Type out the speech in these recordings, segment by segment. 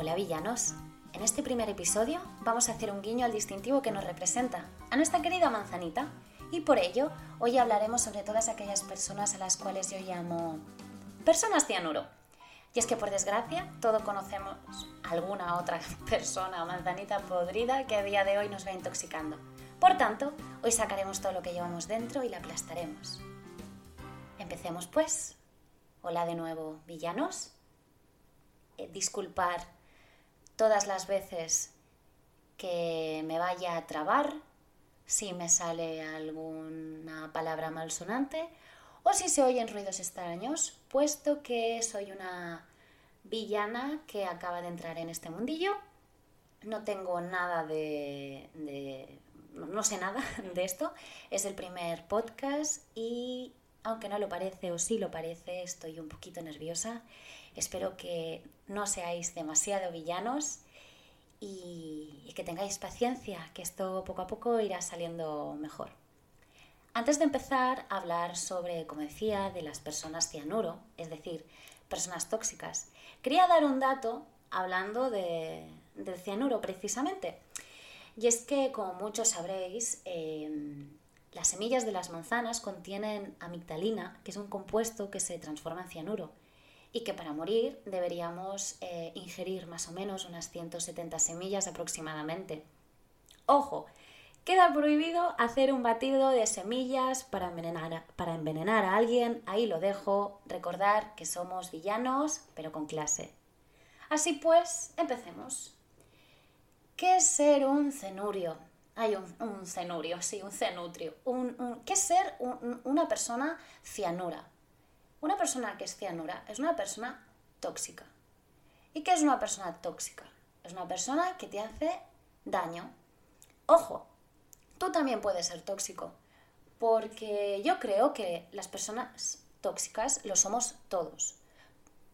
Hola villanos. En este primer episodio vamos a hacer un guiño al distintivo que nos representa, a nuestra querida manzanita, y por ello hoy hablaremos sobre todas aquellas personas a las cuales yo llamo personas cianuro. Y es que por desgracia todos conocemos alguna otra persona o manzanita podrida que a día de hoy nos va intoxicando. Por tanto, hoy sacaremos todo lo que llevamos dentro y la aplastaremos. Empecemos pues. Hola de nuevo, villanos. Eh, disculpar todas las veces que me vaya a trabar, si me sale alguna palabra malsonante o si se oyen ruidos extraños, puesto que soy una villana que acaba de entrar en este mundillo. No tengo nada de, de no sé nada de esto. Es el primer podcast y aunque no lo parece o sí lo parece, estoy un poquito nerviosa. Espero que no seáis demasiado villanos y, que tengáis paciencia, que esto poco a poco irá saliendo mejor. Antes de empezar a hablar sobre, como decía, de las personas cianuro, es decir, personas tóxicas, quería dar un dato hablando de, del cianuro precisamente. Y es que, como muchos sabréis, em, las semillas de las manzanas contienen amigdalina, que es un compuesto que se transforma en cianuro y que para morir deberíamos eh, ingerir más o menos unas 170 semillas aproximadamente. Ojo, queda prohibido hacer un batido de semillas para envenenar, para envenenar a alguien, ahí lo dejo, recordar que somos villanos, pero con clase. Así pues, empecemos. ¿Qué es ser un cenurio? Hay un, cenurio, sí, un cenutrio. ¿Qué es ser una persona cianura? Una persona que es cianura es una persona tóxica. ¿Y qué es una persona tóxica? Es una persona que te hace daño. Ojo, tú también puedes ser tóxico, porque yo creo que las personas tóxicas lo somos todos.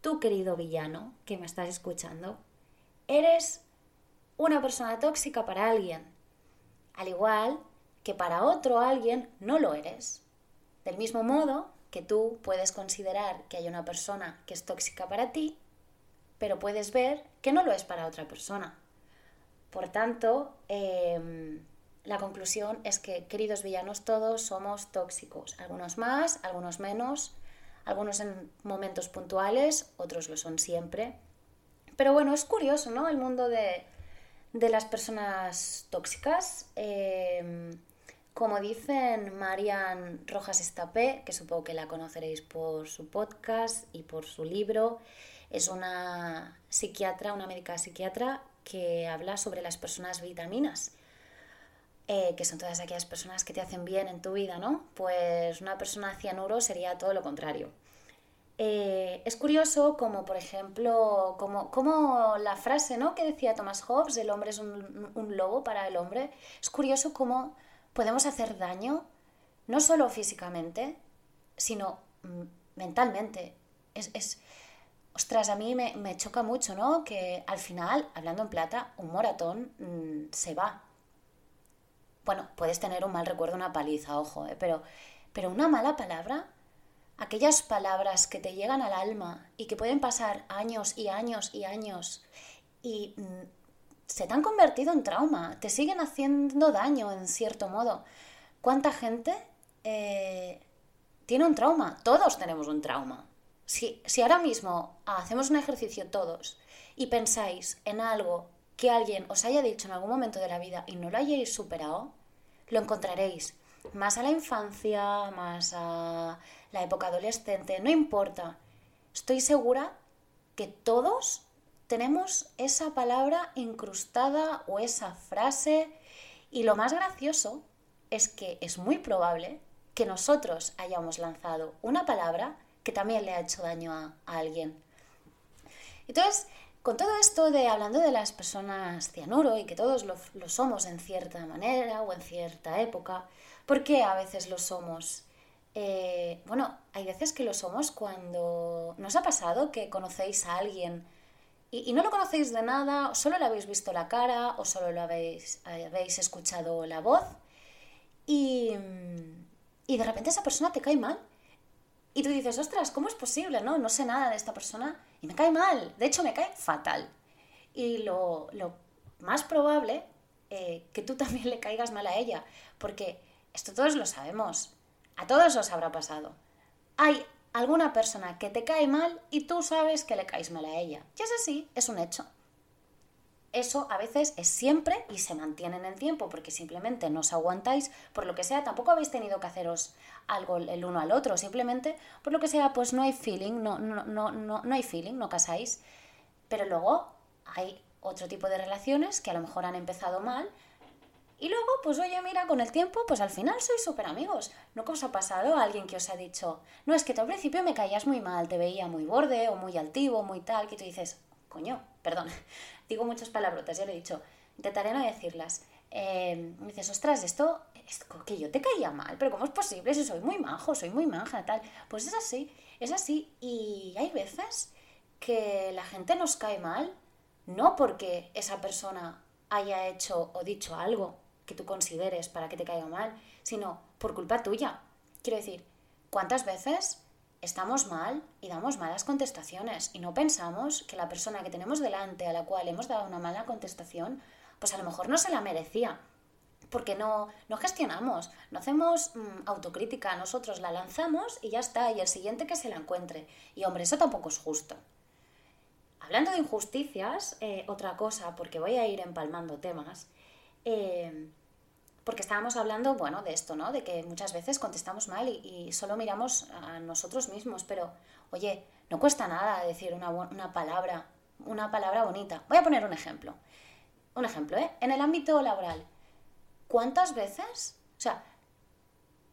Tú, querido villano, que me estás escuchando, eres una persona tóxica para alguien, al igual que para otro alguien no lo eres. Del mismo modo que tú puedes considerar que hay una persona que es tóxica para ti, pero puedes ver que no lo es para otra persona. Por tanto, em, la conclusión es que, queridos villanos, todos somos tóxicos, algunos más, algunos menos, algunos en momentos puntuales, otros lo son siempre. Pero bueno, es curioso, ¿no? El mundo de, las personas tóxicas. Em, como dicen Marian Rojas Estapé, que supongo que la conoceréis por su podcast y por su libro, es una psiquiatra, una médica psiquiatra que habla sobre las personas vitaminas, eh, que son todas aquellas personas que te hacen bien en tu vida, ¿no? Pues una persona cianuro sería todo lo contrario. Eh, es curioso como, por ejemplo, como, como, la frase ¿no? que decía Thomas Hobbes, el hombre es un, un lobo para el hombre, es curioso cómo podemos hacer daño no solo físicamente, sino mm, mentalmente. Es, es, ostras, a mí me, choca mucho, ¿no? Que al final, hablando en plata, un moratón mm, se va. Bueno, puedes tener un mal recuerdo, una paliza, ojo, ¿eh? pero, pero una mala palabra, aquellas palabras que te llegan al alma y que pueden pasar años y años y años y mm, se te han convertido en trauma, te siguen haciendo daño en cierto modo. ¿Cuánta gente eh, tiene un trauma? Todos tenemos un trauma. Si, si ahora mismo hacemos un ejercicio todos y pensáis en algo que alguien os haya dicho en algún momento de la vida y no lo hayáis superado, lo encontraréis. Más a la infancia, más a la época adolescente, no importa. Estoy segura que todos tenemos esa palabra incrustada o esa frase y lo más gracioso es que es muy probable que nosotros hayamos lanzado una palabra que también le ha hecho daño a, alguien. Entonces, con todo esto de hablando de las personas cianuro y que todos lo, somos en cierta manera o en cierta época, ¿por qué a veces lo somos? Eh, bueno, hay veces que lo somos cuando nos ha pasado que conocéis a alguien y, no lo conocéis de nada, o solo le habéis visto la cara, o solo lo habéis, habéis escuchado la voz, y, y de repente esa persona te cae mal. Y tú dices, ostras, ¿cómo es posible? No, no sé nada de esta persona y me cae mal. De hecho, me cae fatal. y lo, más probable eh, que tú también le caigas mal a ella, porque esto todos lo sabemos, a todos os habrá pasado. Hay alguna persona que te cae mal y tú sabes que le caes mal a ella. Y es así, es un hecho. Eso a veces es siempre y se mantiene en el tiempo porque simplemente no os aguantáis, por lo que sea, tampoco habéis tenido que haceros algo el uno al otro, simplemente por lo que sea, pues no hay feeling, no, no, no, no, no hay feeling, no casáis. Pero luego hay otro tipo de relaciones que a lo mejor han empezado mal y luego, pues oye, mira, con el tiempo, pues al final sois súper amigos. ¿No os ha pasado alguien que os ha dicho, no, es que tú al principio me caías muy mal, te veía muy borde o muy altivo, muy tal, que tú dices, coño, perdón, digo muchas palabrotas, ya lo he dicho, intentaré no decirlas. Eh, me dices, ostras, esto, es que yo te caía mal, pero ¿cómo es posible si soy muy majo, soy muy manja, tal? Pues es así, es así. Y hay veces que la gente nos cae mal, no porque esa persona haya hecho o dicho algo que tú consideres para que te caiga mal, sino por culpa tuya. Quiero decir, ¿cuántas veces estamos mal y damos malas contestaciones y no pensamos que la persona que tenemos delante a la cual hemos dado una mala contestación, pues a lo mejor no se la merecía? Porque no, no gestionamos, no hacemos mm, autocrítica, nosotros la lanzamos y ya está, y el siguiente que se la encuentre. Y hombre, eso tampoco es justo. Hablando de injusticias, eh, otra cosa, porque voy a ir empalmando temas, eh, porque estábamos hablando, bueno, de esto, ¿no? De que muchas veces contestamos mal y, solo miramos a nosotros mismos, pero, oye, no cuesta nada decir una, una palabra, una palabra bonita. Voy a poner un ejemplo. Un ejemplo, ¿eh? En el ámbito laboral, ¿cuántas veces? O sea,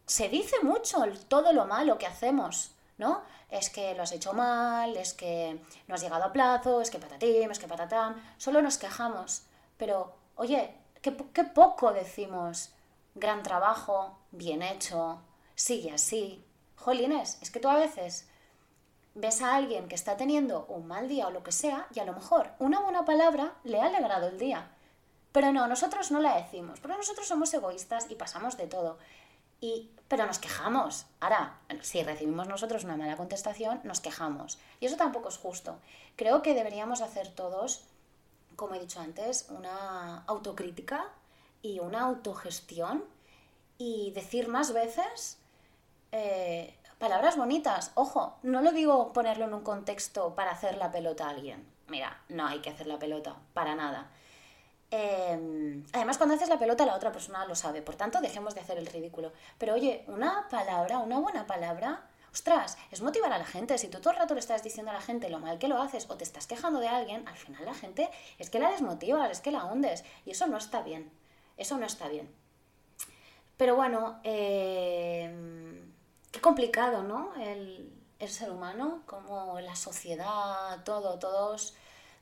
se dice mucho todo lo malo que hacemos, ¿no? Es que lo has hecho mal, es que no has llegado a plazo, es que patatín, es que patatán. Solo nos quejamos. Pero, oye, qué, poco decimos gran trabajo, bien hecho, sigue así. Jolines, es que tú a veces ves a alguien que está teniendo un mal día o lo que sea y a lo mejor una buena palabra le ha alegrado el día. Pero no, nosotros no la decimos, porque nosotros somos egoístas y pasamos de todo. Y, pero nos quejamos. Ahora, si recibimos nosotros una mala contestación, nos quejamos. Y eso tampoco es justo. Creo que deberíamos hacer todos como he dicho antes, una autocrítica y una autogestión y decir más veces eh, palabras bonitas. Ojo, no lo digo ponerlo en un contexto para hacer la pelota a alguien. Mira, no hay que hacer la pelota, para nada. Em, además, cuando haces la pelota, la otra persona lo sabe. Por tanto, dejemos de hacer el ridículo. Pero oye, una palabra, una buena palabra, Ostras, es motivar a la gente. Si tú todo el rato le estás diciendo a la gente lo mal que lo haces o te estás quejando de alguien, al final la gente es que la desmotivas, es que la hundes. Y eso no está bien. Eso no está bien. Pero bueno, eh, qué complicado, ¿no? El, ser humano, como la sociedad, todo, todos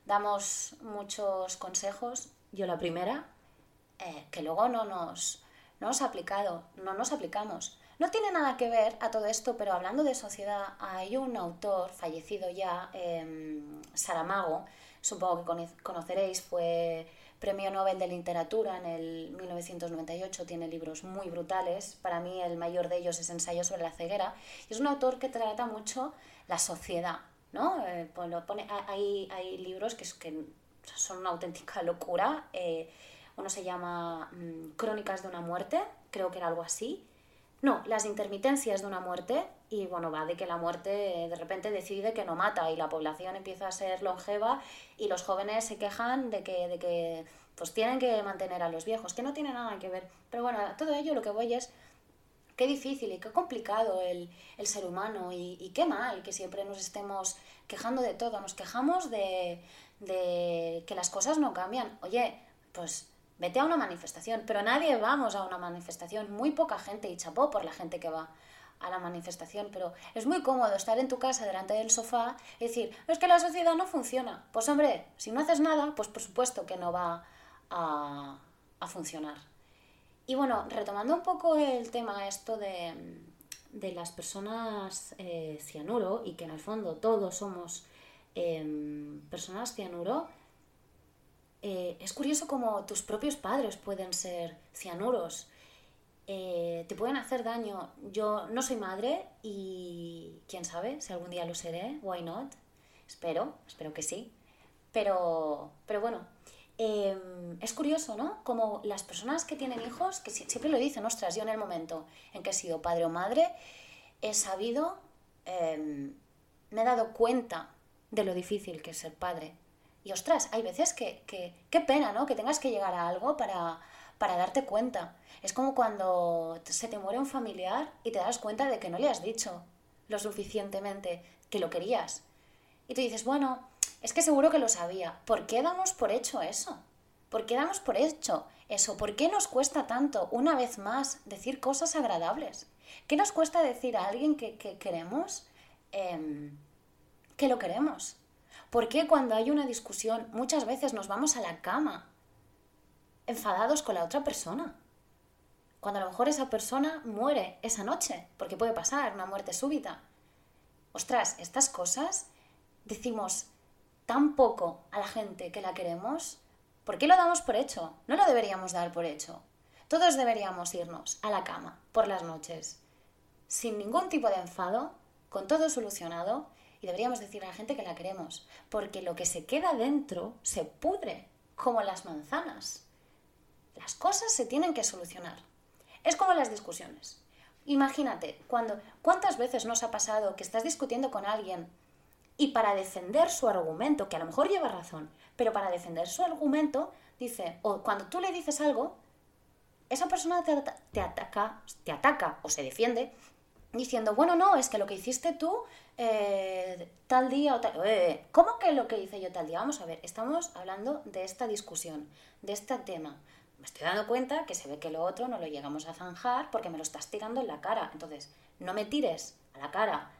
damos muchos consejos. Yo la primera, eh, que luego no nos, no nos ha aplicado, no nos aplicamos. No tiene nada que ver a todo esto, pero hablando de sociedad, hay un autor fallecido ya, eh, Saramago, supongo que conoceréis, fue premio Nobel de Literatura en el 1998, tiene libros muy brutales, para mí el mayor de ellos es Ensayo sobre la ceguera, y es un autor que trata mucho la sociedad, ¿no? Eh, pues pone, hay, hay, libros que, son una auténtica locura, eh, uno se llama mm, Crónicas de una muerte, creo que era algo así, no, las intermitencias de una muerte y bueno, va de que la muerte de repente decide que no mata y la población empieza a ser longeva y los jóvenes se quejan de que, de que pues tienen que mantener a los viejos, que no tiene nada que ver. Pero bueno, todo ello lo que voy es qué difícil y qué complicado el, ser humano y, qué mal que siempre nos estemos quejando de todo, nos quejamos de, de que las cosas no cambian. Oye, pues vete a una manifestación, pero nadie vamos a una manifestación, muy poca gente y chapó por la gente que va a la manifestación, pero es muy cómodo estar en tu casa delante del sofá y decir, es que la sociedad no funciona. Pues hombre, si no haces nada, pues por supuesto que no va a, funcionar. Y bueno, retomando un poco el tema esto de, las personas eh, cianuro y que en el fondo todos somos em, personas cianuro, eh, es curioso como tus propios padres pueden ser cianuros. Eh, te pueden hacer daño. Yo no soy madre y quién sabe si algún día lo seré, why not. Espero, espero que sí. Pero, pero bueno, em, es curioso, ¿no? Como las personas que tienen hijos, que siempre lo dicen, ostras, yo en el momento en que he sido padre o madre, he sabido, em, me he dado cuenta de lo difícil que es ser padre. Y ostras, hay veces que, que qué pena, ¿no? Que tengas que llegar a algo para, para darte cuenta. Es como cuando se te muere un familiar y te das cuenta de que no le has dicho lo suficientemente que lo querías. Y tú dices, bueno, es que seguro que lo sabía. ¿Por qué damos por hecho eso? ¿Por qué damos por hecho eso? ¿Por qué nos cuesta tanto, una vez más, decir cosas agradables? ¿Qué nos cuesta decir a alguien que, queremos em, que lo queremos? ¿Por qué cuando hay una discusión muchas veces nos vamos a la cama enfadados con la otra persona? Cuando a lo mejor esa persona muere esa noche, porque puede pasar una muerte súbita. Ostras, estas cosas decimos tan poco a la gente que la queremos, ¿por qué lo damos por hecho? No lo deberíamos dar por hecho. Todos deberíamos irnos a la cama por las noches, sin ningún tipo de enfado, con todo solucionado, y deberíamos decir a la gente que la queremos, porque lo que se queda dentro se pudre, como las manzanas. Las cosas se tienen que solucionar. Es como las discusiones. Imagínate, cuando, ¿cuántas veces nos ha pasado que estás discutiendo con alguien y para defender su argumento, que a lo mejor lleva razón, pero para defender su argumento, dice, o cuando tú le dices algo, esa persona te, ataca, te ataca o se defiende diciendo, bueno, no, es que lo que hiciste tú eh, tal día o tal... Eh, ¿Cómo que lo que hice yo tal día? Vamos a ver, estamos hablando de esta discusión, de este tema. Me estoy dando cuenta que se ve que lo otro no lo llegamos a zanjar porque me lo estás tirando en la cara. Entonces, no me tires a la cara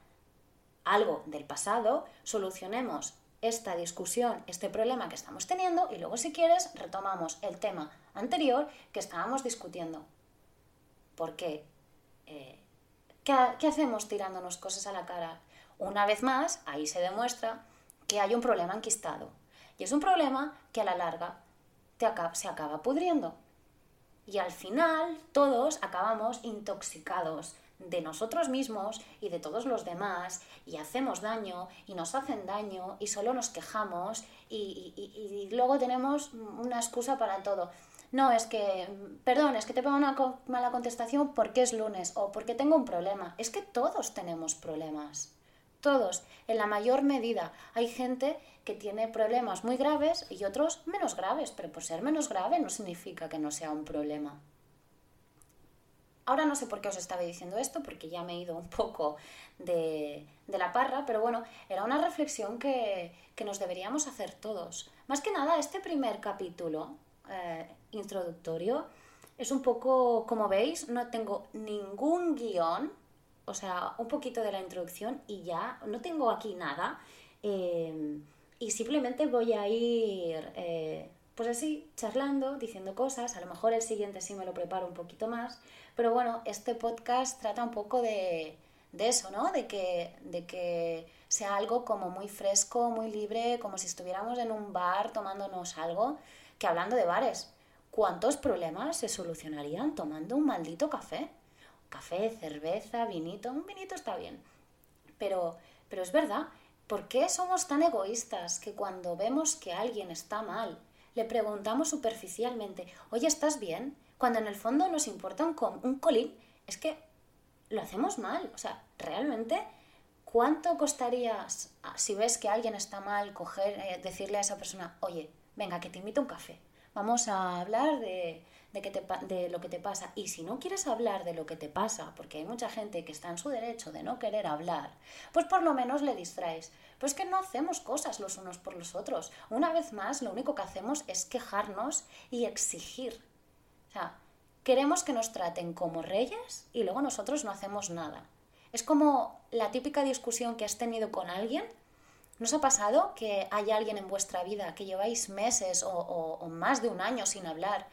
algo del pasado, solucionemos esta discusión, este problema que estamos teniendo y luego si quieres retomamos el tema anterior que estábamos discutiendo. Porque, eh, ¿qué, ¿qué hacemos tirándonos cosas a la cara? Una vez más, ahí se demuestra que hay un problema enquistado. Y es un problema que a la larga se acaba pudriendo. Y al final todos acabamos intoxicados de nosotros mismos y de todos los demás y hacemos daño y nos hacen daño y solo nos quejamos y, luego tenemos una excusa para todo. No, es que, perdón, es que te pongo una mala contestación porque es lunes o porque tengo un problema. Es que todos tenemos problemas. Todos, en la mayor medida. Hay gente que tiene problemas muy graves y otros menos graves, pero por ser menos grave no significa que no sea un problema. Ahora no sé por qué os estaba diciendo esto, porque ya me he ido un poco de, la parra, pero bueno, era una reflexión que, nos deberíamos hacer todos. Más que nada, este primer capítulo eh, introductorio es un poco, como veis, no tengo ningún guion, o sea, un poquito de la introducción y ya, no tengo aquí nada. Eh, y simplemente voy a ir, eh, pues así, charlando, diciendo cosas. A lo mejor el siguiente sí me lo preparo un poquito más. Pero bueno, este podcast trata un poco de, eso, ¿no? De que, de que sea algo como muy fresco, muy libre, como si estuviéramos en un bar tomándonos algo, que hablando de bares, ¿cuántos problemas se solucionarían tomando un maldito café? Café, cerveza, vinito, un vinito está bien. Pero, pero es verdad, ¿por qué somos tan egoístas que cuando vemos que alguien está mal, le preguntamos superficialmente, oye, ¿estás bien? cuando en el fondo nos importa un, un colín, es que lo hacemos mal. O sea, realmente, ¿cuánto costaría, si ves que alguien está mal, coger, eh, decirle a esa persona, oye, venga, que te invito un café, vamos a hablar de, de, te, de lo que te pasa. Y si no quieres hablar de lo que te pasa, porque hay mucha gente que está en su derecho de no querer hablar, pues por lo menos le distraes. Pues que no hacemos cosas los unos por los otros. Una vez más, lo único que hacemos es quejarnos y exigir o sea, queremos que nos traten como reyes y luego nosotros no hacemos nada. Es como la típica discusión que has tenido con alguien. ¿Nos ha pasado que hay alguien en vuestra vida que lleváis meses o, más de un año sin hablar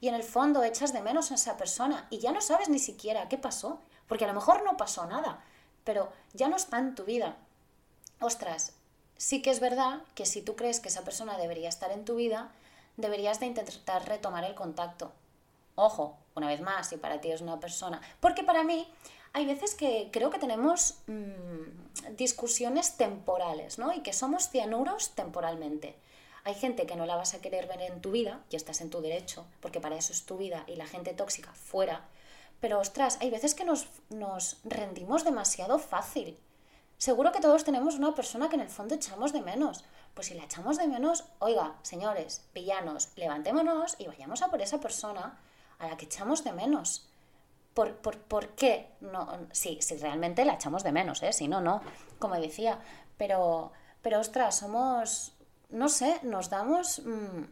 y en el fondo echas de menos a esa persona y ya no sabes ni siquiera qué pasó? Porque a lo mejor no pasó nada, pero ya no está en tu vida. Ostras, sí que es verdad que si tú crees que esa persona debería estar en tu vida, deberías de intentar retomar el contacto. Ojo, una vez más, si para ti es una persona. Porque para mí hay veces que creo que tenemos mm, discusiones temporales, ¿no? Y que somos cianuros temporalmente. Hay gente que no la vas a querer ver en tu vida, y estás en tu derecho, porque para eso es tu vida, y la gente tóxica fuera. Pero ostras, hay veces que nos, nos rendimos demasiado fácil. Seguro que todos tenemos una persona que en el fondo echamos de menos. Pues si la echamos de menos, oiga, señores, villanos, levantémonos y vayamos a por esa persona a la que echamos de menos. ¿Por, por, qué? No, sí, si realmente la echamos de menos, ¿eh? Si no, no, como decía. Pero, pero ostras, somos, no sé, nos damos, mm,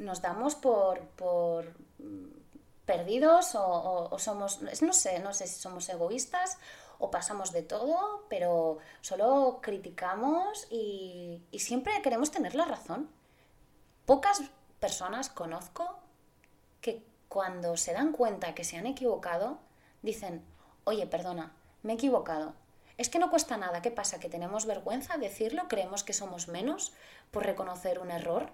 nos damos por, por mm, perdidos o, somos, no sé, no sé si somos egoístas o pasamos de todo, pero solo criticamos y, y siempre queremos tener la razón. Pocas personas conozco cuando se dan cuenta que se han equivocado, dicen, oye, perdona, me he equivocado. Es que no cuesta nada. ¿Qué pasa? ¿Que tenemos vergüenza decirlo? ¿Creemos que somos menos por reconocer un error?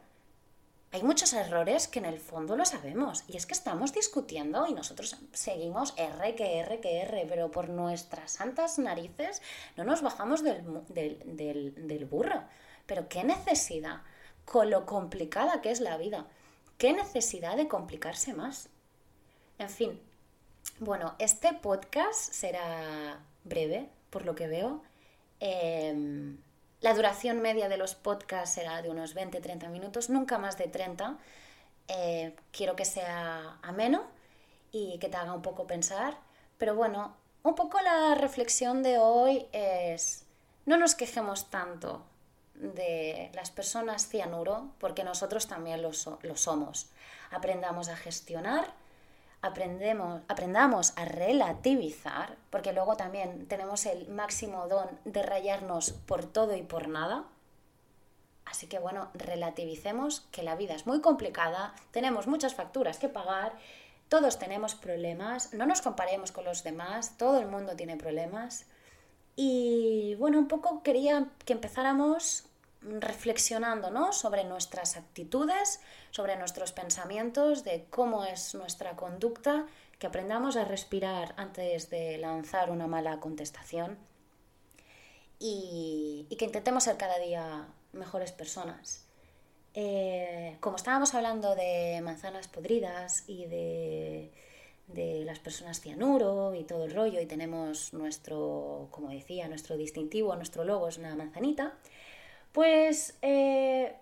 Hay muchos errores que en el fondo lo sabemos. Y es que estamos discutiendo y nosotros seguimos R que R que R, pero por nuestras santas narices no nos bajamos del, del, del burro. Pero qué necesidad, con lo complicada que es la vida. ¿Qué necesidad de complicarse más? En fin, bueno, este podcast será breve, por lo que veo. Em, la duración media de los podcasts será de unos 20-30 minutos, nunca más de 30. Eh, quiero que sea ameno y que te haga un poco pensar. Pero bueno, un poco la reflexión de hoy es, no nos quejemos tanto de las personas cianuro, porque nosotros también lo, somos. Aprendamos a gestionar, aprendemos, aprendamos a relativizar, porque luego también tenemos el máximo don de rayarnos por todo y por nada. Así que bueno, relativicemos que la vida es muy complicada, tenemos muchas facturas que pagar, todos tenemos problemas, no nos comparemos con los demás, todo el mundo tiene problemas. Y bueno, un poco quería que empezáramos reflexionando ¿no? sobre nuestras actitudes, sobre nuestros pensamientos, de cómo es nuestra conducta, que aprendamos a respirar antes de lanzar una mala contestación y, que intentemos ser cada día mejores personas. Eh, como estábamos hablando de manzanas podridas y de de las personas cianuro y todo el rollo y tenemos nuestro, como decía, nuestro distintivo, nuestro logo es una manzanita, pues eh,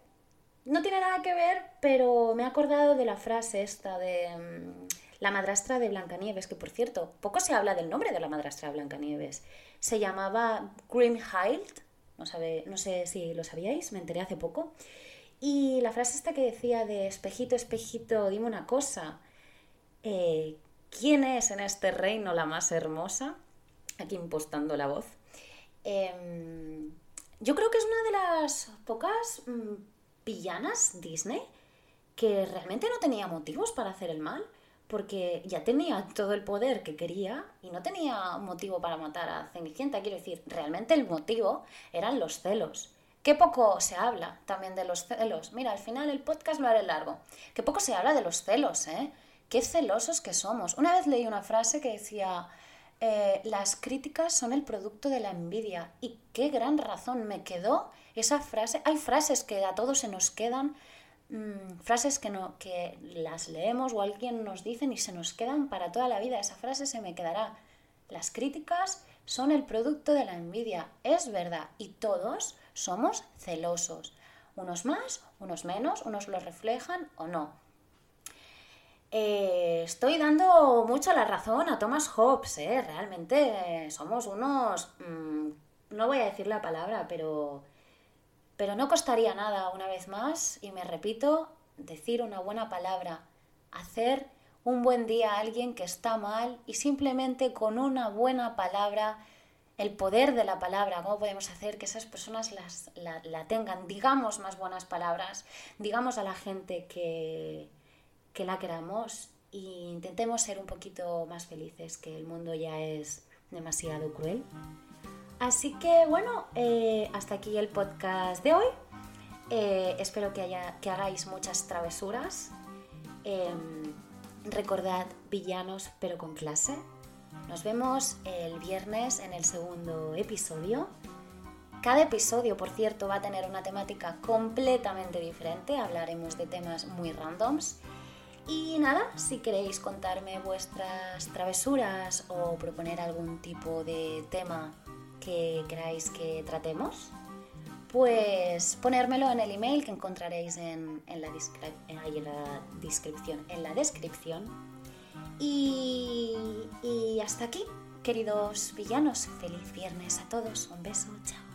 no tiene nada que ver, pero me he acordado de la frase esta de mm, la madrastra de Blancanieves, que por cierto, poco se habla del nombre de la madrastra de Blancanieves. Se llamaba Grimhild, no, sabe, no sé si lo sabíais, me enteré hace poco. Y la frase esta que decía de espejito, espejito, dime una cosa. Eh, ¿Quién es en este reino la más hermosa? Aquí impostando la voz. Em, yo creo que es una de las pocas mm, villanas Disney que realmente no tenía motivos para hacer el mal, porque ya tenía todo el poder que quería y no tenía motivo para matar a Cenicienta. Quiero decir, realmente el motivo eran los celos. Qué poco se habla también de los celos. Mira, al final el podcast lo haré largo. Qué poco se habla de los celos, ¿eh? qué celosos que somos. Una vez leí una frase que decía, eh, las críticas son el producto de la envidia. Y qué gran razón me quedó esa frase. Hay frases que a todos se nos quedan, mm, frases que, no, que las leemos o alguien nos dice y se nos quedan para toda la vida. Esa frase se me quedará. Las críticas son el producto de la envidia. Es verdad. Y todos somos celosos. Unos más, unos menos, unos lo reflejan o no. Eh, estoy dando mucho la razón a Thomas Hobbes, ¿eh? Realmente somos unos... Mm, no voy a decir la palabra, pero... Pero no costaría nada, una vez más, y me repito, decir una buena palabra, hacer un buen día a alguien que está mal y simplemente con una buena palabra, el poder de la palabra, cómo podemos hacer que esas personas las, la tengan, digamos más buenas palabras, digamos a la gente que, que la queramos e intentemos ser un poquito más felices, que el mundo ya es demasiado cruel. Así que bueno, eh, hasta aquí el podcast de hoy. Eh, espero que, hagáis muchas travesuras. Em, recordad villanos pero con clase. Nos vemos el viernes en el segundo episodio. Cada episodio, por cierto, va a tener una temática completamente diferente. Hablaremos de temas muy randoms. Y nada, si queréis contarme vuestras travesuras o proponer algún tipo de tema que queráis que tratemos, pues ponérmelo en el email que encontraréis en, la, en la, descripción. En la descripción. Y, y hasta aquí, queridos villanos. Feliz viernes a todos. Un beso. Chao.